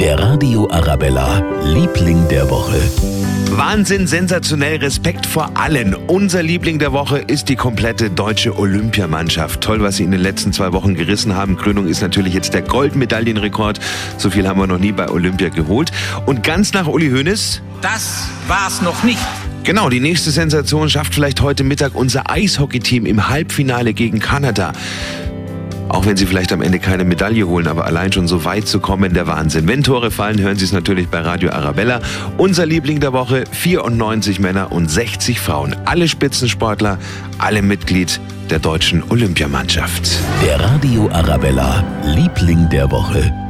Der Radio Arabella, Liebling der Woche. Wahnsinn, sensationell, Respekt vor allen. Unser Liebling der Woche ist die komplette deutsche Olympiamannschaft. Toll, was sie in den letzten zwei Wochen gerissen haben. Krönung ist natürlich jetzt der Goldmedaillenrekord. So viel haben wir noch nie bei Olympia geholt. Und ganz nach Uli Hoeneß. Das war's noch nicht. Genau, die nächste Sensation schafft vielleicht heute Mittag unser Eishockeyteam im Halbfinale gegen Kanada. Auch wenn sie vielleicht am Ende keine Medaille holen, aber allein schon so weit zu kommen, der Wahnsinn. Wenn Tore fallen, hören Sie es natürlich bei Radio Arabella. Unser Liebling der Woche, 94 Männer und 60 Frauen. Alle Spitzensportler, alle Mitglied der deutschen Olympiamannschaft. Der Radio Arabella, Liebling der Woche.